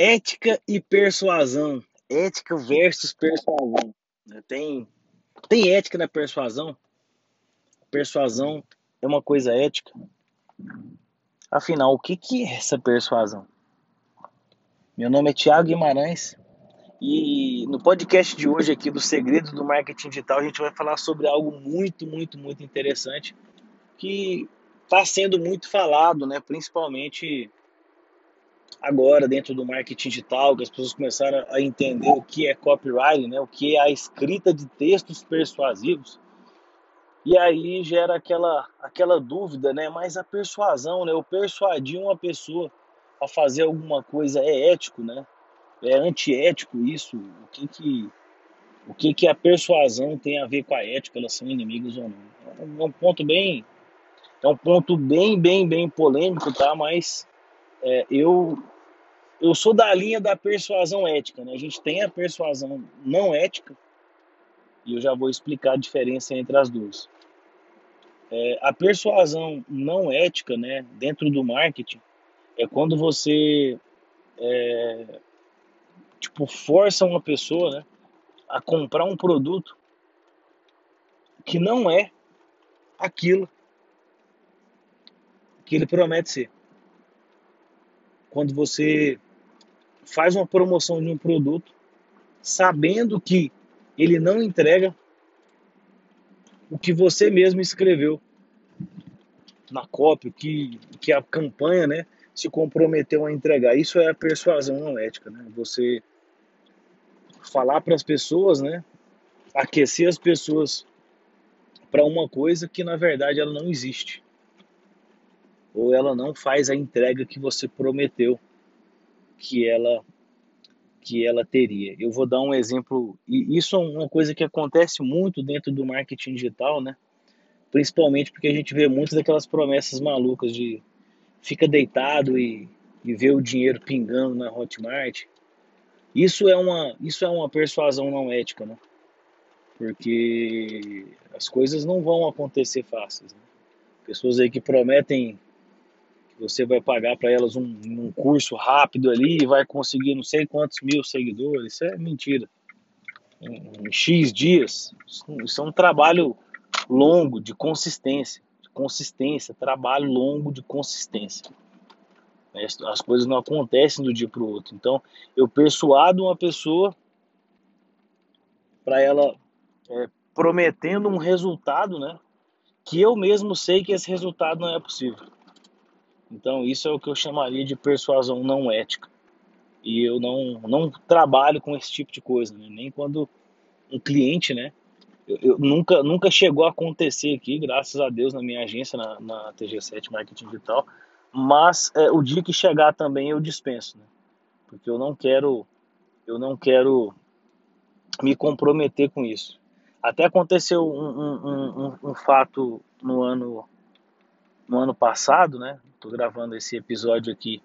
Ética e persuasão. Ética versus persuasão. Tem, tem ética na persuasão? Persuasão é uma coisa ética? Afinal, o que, que é essa persuasão? Meu nome é Tiago Guimarães e no podcast de hoje aqui do Segredo do Marketing Digital a gente vai falar sobre algo muito, muito, muito interessante que está sendo muito falado, né? Principalmente agora dentro do marketing digital, que as pessoas começaram a entender o que é copywriting, né? O que é a escrita de textos persuasivos. E aí gera aquela, aquela dúvida, né? Mas a persuasão, né? Eu persuadir uma pessoa a fazer alguma coisa é ético, né? É antiético isso? O que que, o que que a persuasão tem a ver com a ética? Elas são inimigas ou não? É um ponto bem, é um ponto bem, bem, bem polêmico, tá? Mas é, eu eu sou da linha da persuasão ética, né? A gente tem a persuasão não ética e eu já vou explicar a diferença entre as duas. É, a persuasão não ética, né, dentro do marketing, é quando você é, tipo força uma pessoa, né, a comprar um produto que não é aquilo que ele promete ser. Quando você faz uma promoção de um produto sabendo que ele não entrega o que você mesmo escreveu na cópia, que, que a campanha né, se comprometeu a entregar. Isso é a persuasão ética. Né? Você falar para as pessoas, né, aquecer as pessoas para uma coisa que na verdade ela não existe. Ou ela não faz a entrega que você prometeu que ela que ela teria. Eu vou dar um exemplo, e isso é uma coisa que acontece muito dentro do marketing digital, né? Principalmente porque a gente vê muitas daquelas promessas malucas de fica deitado e, e vê o dinheiro pingando na Hotmart. Isso é uma, isso é uma persuasão não ética, né? Porque as coisas não vão acontecer fáceis. Né? Pessoas aí que prometem você vai pagar para elas um, um, curso rápido ali e vai conseguir não sei quantos mil seguidores. Isso é mentira. Em, em X dias, isso é um trabalho longo de consistência. De consistência, trabalho longo de consistência. As coisas não acontecem do dia para o outro. Então, eu persuado uma pessoa para ela é, prometendo um resultado, né? Que eu mesmo sei que esse resultado não é possível. Então, isso é o que eu chamaria de persuasão não ética. E eu não, não trabalho com esse tipo de coisa, né? nem quando um cliente, né? Eu, eu, nunca, nunca chegou a acontecer aqui, graças a Deus, na minha agência, na, na TG7 Marketing Digital. Mas é, o dia que chegar também eu dispenso, né? Porque eu não quero, eu não quero me comprometer com isso. Até aconteceu um, um, um, um fato no ano no ano passado, né? Estou gravando esse episódio aqui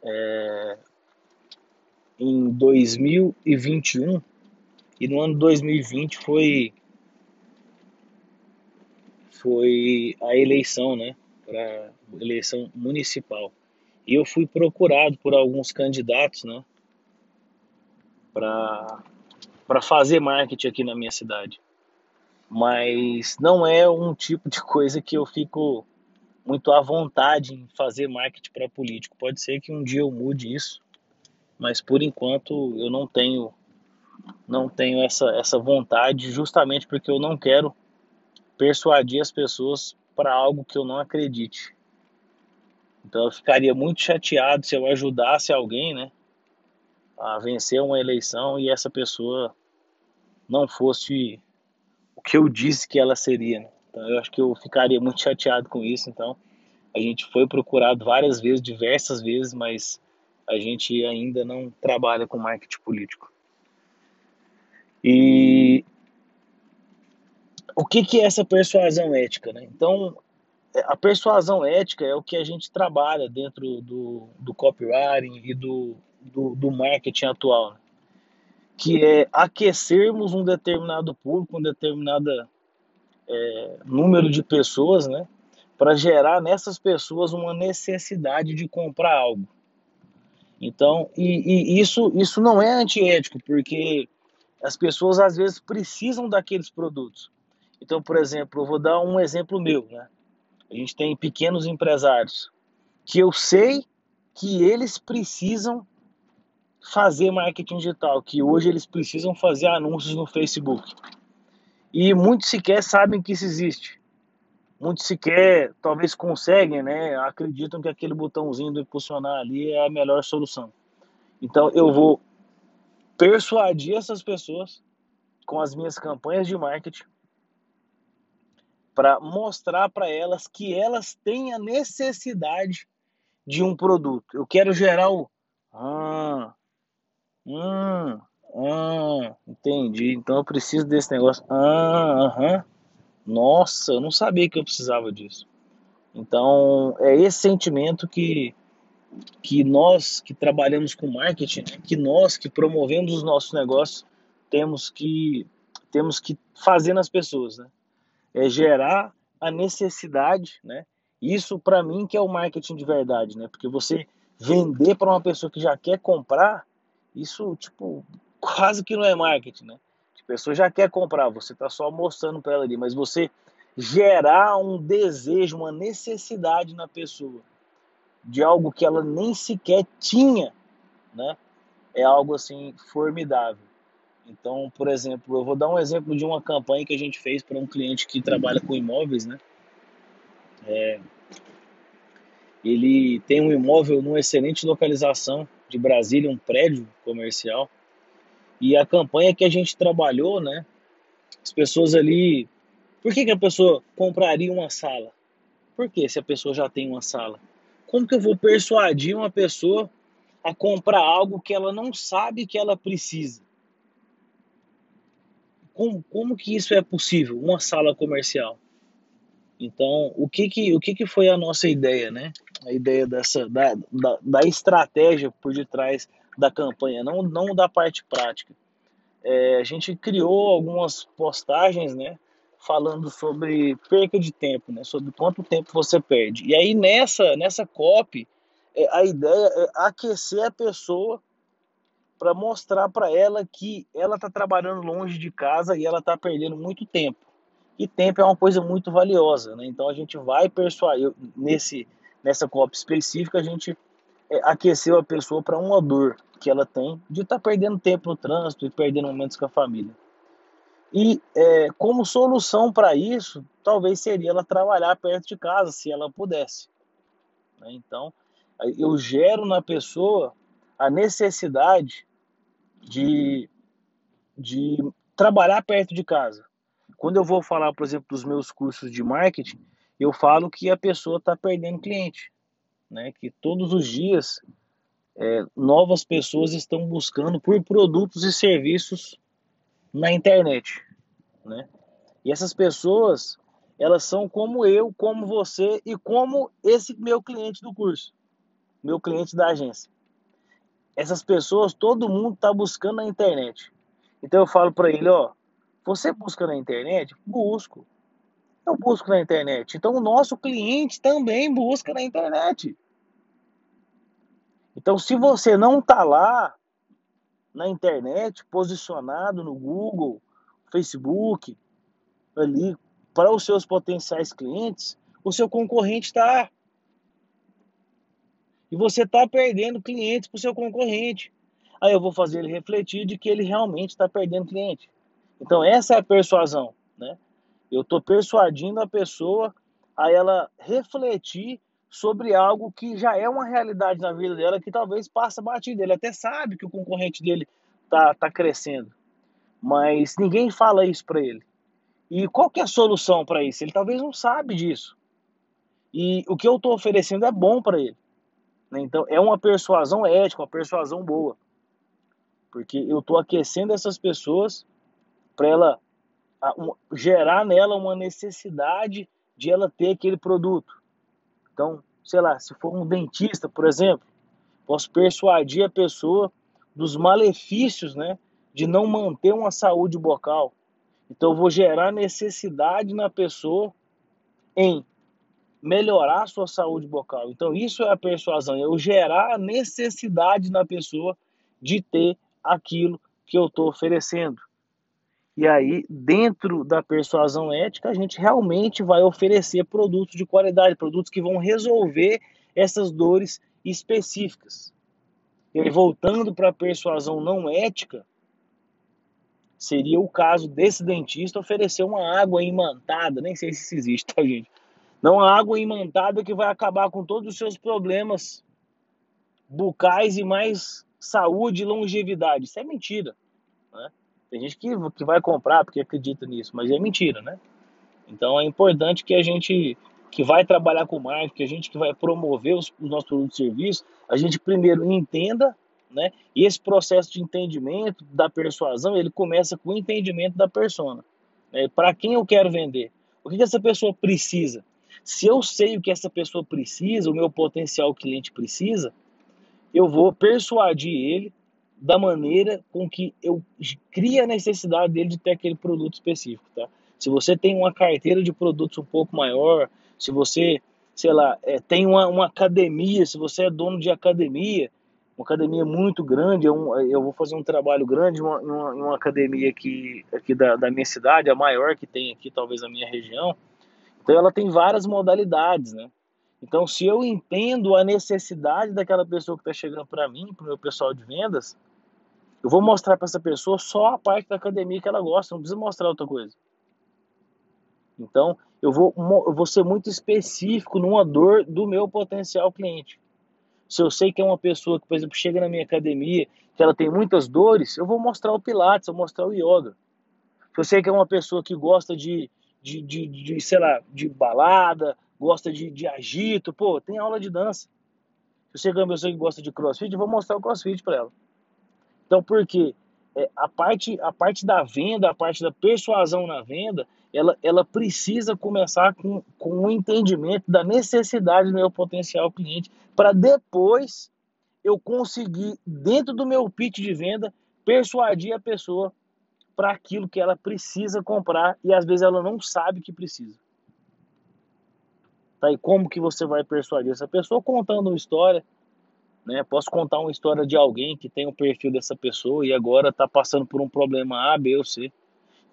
é, em 2021 e no ano 2020 foi foi a eleição, né? Para eleição municipal. E eu fui procurado por alguns candidatos, né? Para para fazer marketing aqui na minha cidade mas não é um tipo de coisa que eu fico muito à vontade em fazer marketing para político. Pode ser que um dia eu mude isso, mas por enquanto eu não tenho não tenho essa essa vontade justamente porque eu não quero persuadir as pessoas para algo que eu não acredite. Então eu ficaria muito chateado se eu ajudasse alguém, né, a vencer uma eleição e essa pessoa não fosse o que eu disse que ela seria. Né? Então eu acho que eu ficaria muito chateado com isso. Então a gente foi procurado várias vezes, diversas vezes, mas a gente ainda não trabalha com marketing político. E o que, que é essa persuasão ética? Né? Então, a persuasão ética é o que a gente trabalha dentro do, do copywriting e do, do, do marketing atual. Né? que é aquecermos um determinado público, um determinado é, número de pessoas, né, para gerar nessas pessoas uma necessidade de comprar algo. Então, e, e isso, isso não é antiético, porque as pessoas às vezes precisam daqueles produtos. Então, por exemplo, eu vou dar um exemplo meu, né? A gente tem pequenos empresários que eu sei que eles precisam fazer marketing digital, que hoje eles precisam fazer anúncios no Facebook. E muitos sequer sabem que isso existe. Muitos sequer talvez conseguem, né? Acreditam que aquele botãozinho do impulsionar ali é a melhor solução. Então eu vou persuadir essas pessoas com as minhas campanhas de marketing para mostrar para elas que elas têm a necessidade de um produto. Eu quero gerar o ah, hum, ah, entendi. Então eu preciso desse negócio. Ah, aham. Nossa, eu não sabia que eu precisava disso. Então, é esse sentimento que, que nós que trabalhamos com marketing, né, que nós que promovemos os nossos negócios, temos que temos que fazer nas pessoas, né? É gerar a necessidade, né? Isso para mim que é o marketing de verdade, né? Porque você vender para uma pessoa que já quer comprar, isso tipo quase que não é marketing, né? Pessoa já quer comprar, você está só mostrando para ela ali, mas você gerar um desejo, uma necessidade na pessoa de algo que ela nem sequer tinha, né? É algo assim formidável. Então, por exemplo, eu vou dar um exemplo de uma campanha que a gente fez para um cliente que trabalha com imóveis, né? É, ele tem um imóvel numa excelente localização de Brasília, um prédio comercial. E a campanha que a gente trabalhou, né? As pessoas ali. Por que, que a pessoa compraria uma sala? Por que se a pessoa já tem uma sala? Como que eu vou persuadir uma pessoa a comprar algo que ela não sabe que ela precisa? Como, como que isso é possível? Uma sala comercial. Então, o que que, o que que foi a nossa ideia, né? A ideia dessa, da, da, da estratégia por detrás da campanha, não, não da parte prática. É, a gente criou algumas postagens, né, falando sobre perca de tempo, né, sobre quanto tempo você perde. E aí nessa nessa copy, é, a ideia é aquecer a pessoa para mostrar para ela que ela está trabalhando longe de casa e ela está perdendo muito tempo. E tempo é uma coisa muito valiosa, né? Então a gente vai persuadir nesse nessa copy específica a gente é, aqueceu a pessoa para uma dor que ela tem de estar tá perdendo tempo no trânsito e perdendo momentos com a família. E é, como solução para isso, talvez seria ela trabalhar perto de casa, se ela pudesse. Né? Então, eu gero na pessoa a necessidade de, de trabalhar perto de casa. Quando eu vou falar, por exemplo, dos meus cursos de marketing, eu falo que a pessoa está perdendo cliente né, que todos os dias é, novas pessoas estão buscando por produtos e serviços na internet, né? E essas pessoas, elas são como eu, como você e como esse meu cliente do curso, meu cliente da agência. Essas pessoas, todo mundo está buscando na internet. Então eu falo para ele, ó, você busca na internet? Busco eu busco na internet. Então o nosso cliente também busca na internet. Então se você não está lá na internet, posicionado no Google, Facebook, ali para os seus potenciais clientes, o seu concorrente está. E você está perdendo clientes para o seu concorrente. Aí eu vou fazer ele refletir de que ele realmente está perdendo cliente. Então essa é a persuasão, né? Eu estou persuadindo a pessoa a ela refletir sobre algo que já é uma realidade na vida dela, que talvez passa batido. Ele até sabe que o concorrente dele tá, tá crescendo, mas ninguém fala isso para ele. E qual que é a solução para isso? Ele talvez não sabe disso. E o que eu estou oferecendo é bom para ele. Né? Então é uma persuasão ética, uma persuasão boa. Porque eu estou aquecendo essas pessoas para ela gerar nela uma necessidade de ela ter aquele produto. Então, sei lá, se for um dentista, por exemplo, posso persuadir a pessoa dos malefícios, né, de não manter uma saúde bucal. Então, eu vou gerar necessidade na pessoa em melhorar a sua saúde bucal. Então, isso é a persuasão, é eu gerar a necessidade na pessoa de ter aquilo que eu estou oferecendo. E aí, dentro da persuasão ética, a gente realmente vai oferecer produtos de qualidade, produtos que vão resolver essas dores específicas. E voltando para a persuasão não ética, seria o caso desse dentista oferecer uma água imantada, nem sei se isso existe, tá, gente? Não a água imantada que vai acabar com todos os seus problemas bucais e mais saúde e longevidade. Isso é mentira. Né? Tem gente que, que vai comprar porque acredita nisso, mas é mentira, né? Então é importante que a gente que vai trabalhar com marketing, que a gente que vai promover os, os nossos produtos e serviços, a gente primeiro entenda, né? E esse processo de entendimento da persuasão, ele começa com o entendimento da persona. Né? Para quem eu quero vender? O que, que essa pessoa precisa? Se eu sei o que essa pessoa precisa, o meu potencial cliente precisa, eu vou persuadir ele da maneira com que eu cria a necessidade dele de ter aquele produto específico, tá? Se você tem uma carteira de produtos um pouco maior, se você, sei lá, é, tem uma, uma academia, se você é dono de academia, uma academia muito grande, eu, é eu vou fazer um trabalho grande em uma, uma, uma, academia aqui, aqui da, da minha cidade, a maior que tem aqui, talvez na minha região, então ela tem várias modalidades, né? Então, se eu entendo a necessidade daquela pessoa que está chegando para mim, para o meu pessoal de vendas, eu vou mostrar para essa pessoa só a parte da academia que ela gosta, não precisa mostrar outra coisa. Então, eu vou, eu vou ser muito específico numa dor do meu potencial cliente. Se eu sei que é uma pessoa que, por exemplo, chega na minha academia, que ela tem muitas dores, eu vou mostrar o Pilates, eu vou mostrar o Yoga. Se eu sei que é uma pessoa que gosta de, de, de, de sei lá, de balada, gosta de, de agito, pô, tem aula de dança. Se você uma pessoa que gosta de crossfit, eu vou mostrar o crossfit para ela. Então, por quê? É, a, parte, a parte da venda, a parte da persuasão na venda, ela, ela precisa começar com, com o entendimento da necessidade do meu potencial cliente, para depois eu conseguir, dentro do meu pitch de venda, persuadir a pessoa para aquilo que ela precisa comprar e às vezes ela não sabe que precisa. Tá? E como que você vai persuadir essa pessoa? Contando uma história. Né? Posso contar uma história de alguém que tem o perfil dessa pessoa e agora está passando por um problema A, B ou C.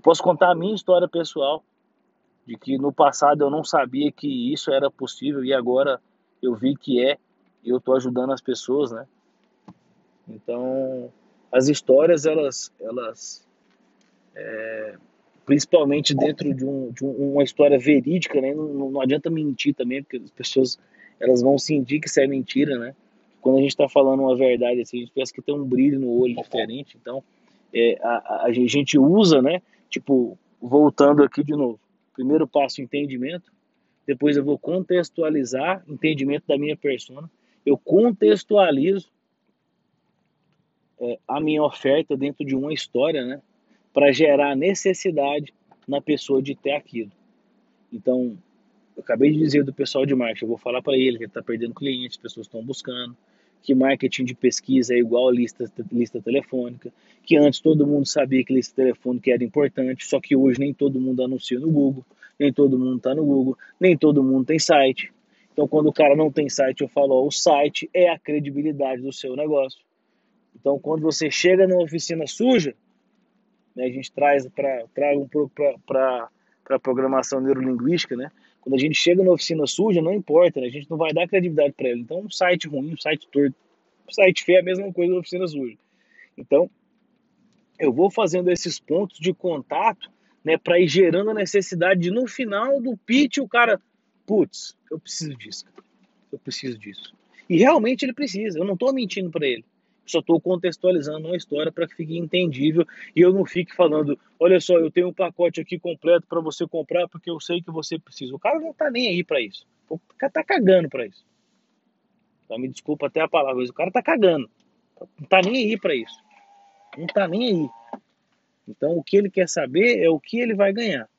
Posso contar a minha história pessoal, de que no passado eu não sabia que isso era possível e agora eu vi que é e eu estou ajudando as pessoas, né? Então, as histórias, elas, elas é, principalmente dentro de, um, de uma história verídica, né? Não, não, adianta mentir também, porque as pessoas elas vão sentir que isso é mentira, né? Quando a gente está falando uma verdade assim, a gente pensa que tem um brilho no olho diferente. Então, é, a, a, gente usa, né? Tipo, voltando aqui de novo. Primeiro passo, entendimento. Depois eu vou contextualizar, entendimento da minha persona. Eu contextualizo é, a minha oferta dentro de uma história, né? Para gerar necessidade na pessoa de ter aquilo. Então, eu acabei de dizer do pessoal de marketing, eu vou falar para ele que está perdendo clientes, pessoas estão buscando, que marketing de pesquisa é igual lista, lista telefônica, que antes todo mundo sabia que lista telefônica era importante, só que hoje nem todo mundo anuncia no Google, nem todo mundo está no Google, nem todo mundo tem site. Então, quando o cara não tem site, eu falo, ó, o site é a credibilidade do seu negócio. Então, quando você chega numa oficina suja, né, a gente traz para traga um pouco para a programação neurolinguística, né? Quando a gente chega na oficina suja, não importa, né? a gente não vai dar credibilidade para ele. Então, um site ruim, um site torto, um site feio é a mesma coisa da oficina suja. Então, eu vou fazendo esses pontos de contato, né, para ir gerando a necessidade de no final do pitch o cara, putz, eu preciso disso, eu preciso disso. E realmente ele precisa, eu não estou mentindo para ele só estou contextualizando uma história para que fique entendível e eu não fique falando, olha só, eu tenho um pacote aqui completo para você comprar porque eu sei que você precisa. O cara não está nem aí para isso. O cara está cagando para isso. Então, me desculpa até a palavra, mas o cara está cagando. Não está nem aí para isso. Não está nem aí. Então, o que ele quer saber é o que ele vai ganhar.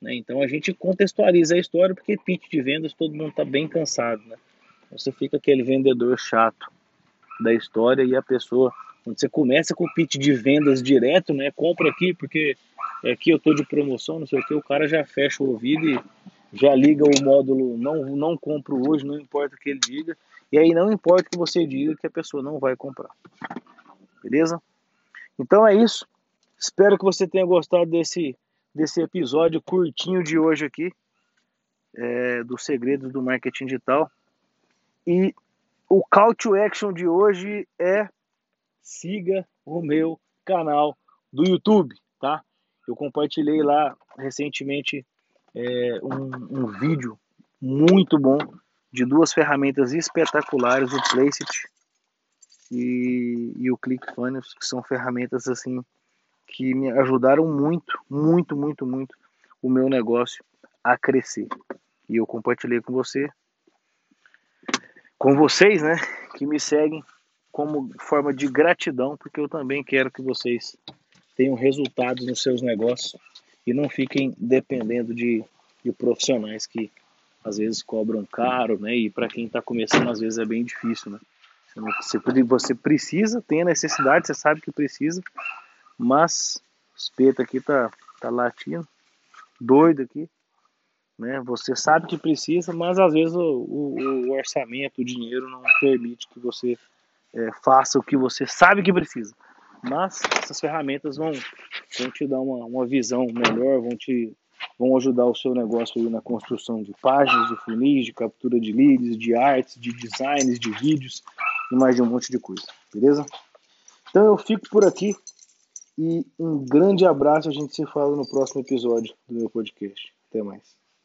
Né? Então, a gente contextualiza a história porque pitch de vendas todo mundo está bem cansado. Né? Você fica aquele vendedor chato da história e a pessoa, quando você começa com o pitch de vendas direto, né, compra aqui porque aqui eu tô de promoção, não sei o que, o cara já fecha o ouvido e já liga o módulo não, não compro hoje, não importa o que ele diga, e aí não importa o que você diga que a pessoa não vai comprar. Beleza? Então é isso. Espero que você tenha gostado desse, desse episódio curtinho de hoje aqui, é, dos segredos do marketing digital. E o call to action de hoje é siga o meu canal do YouTube, tá? Eu compartilhei lá recentemente é, um, um, vídeo muito bom de duas ferramentas espetaculares, o Placeit e, e o ClickFunnels, que são ferramentas assim que me ajudaram muito, muito, muito, muito o meu negócio a crescer. E eu compartilhei com você, com vocês, né, que me seguem como forma de gratidão, porque eu também quero que vocês tenham resultados nos seus negócios e não fiquem dependendo de, de profissionais que às vezes cobram caro, né? E para quem está começando, às vezes é bem difícil, né? Você, precisa, tem a necessidade, você sabe que precisa, mas o espeto aqui tá, tá latindo, doido aqui, né? Você sabe que precisa, mas às vezes o, o, o orçamento, o dinheiro não permite que você é, faça o que você sabe que precisa. Mas essas ferramentas vão, vão te dar uma, uma visão melhor, vão te vão ajudar o seu negócio aí na construção de páginas, de funis, de captura de leads, de artes, de designs, de vídeos e mais de um monte de coisa, beleza? Então eu fico por aqui e um grande abraço. A gente se fala no próximo episódio do meu podcast. Até mais.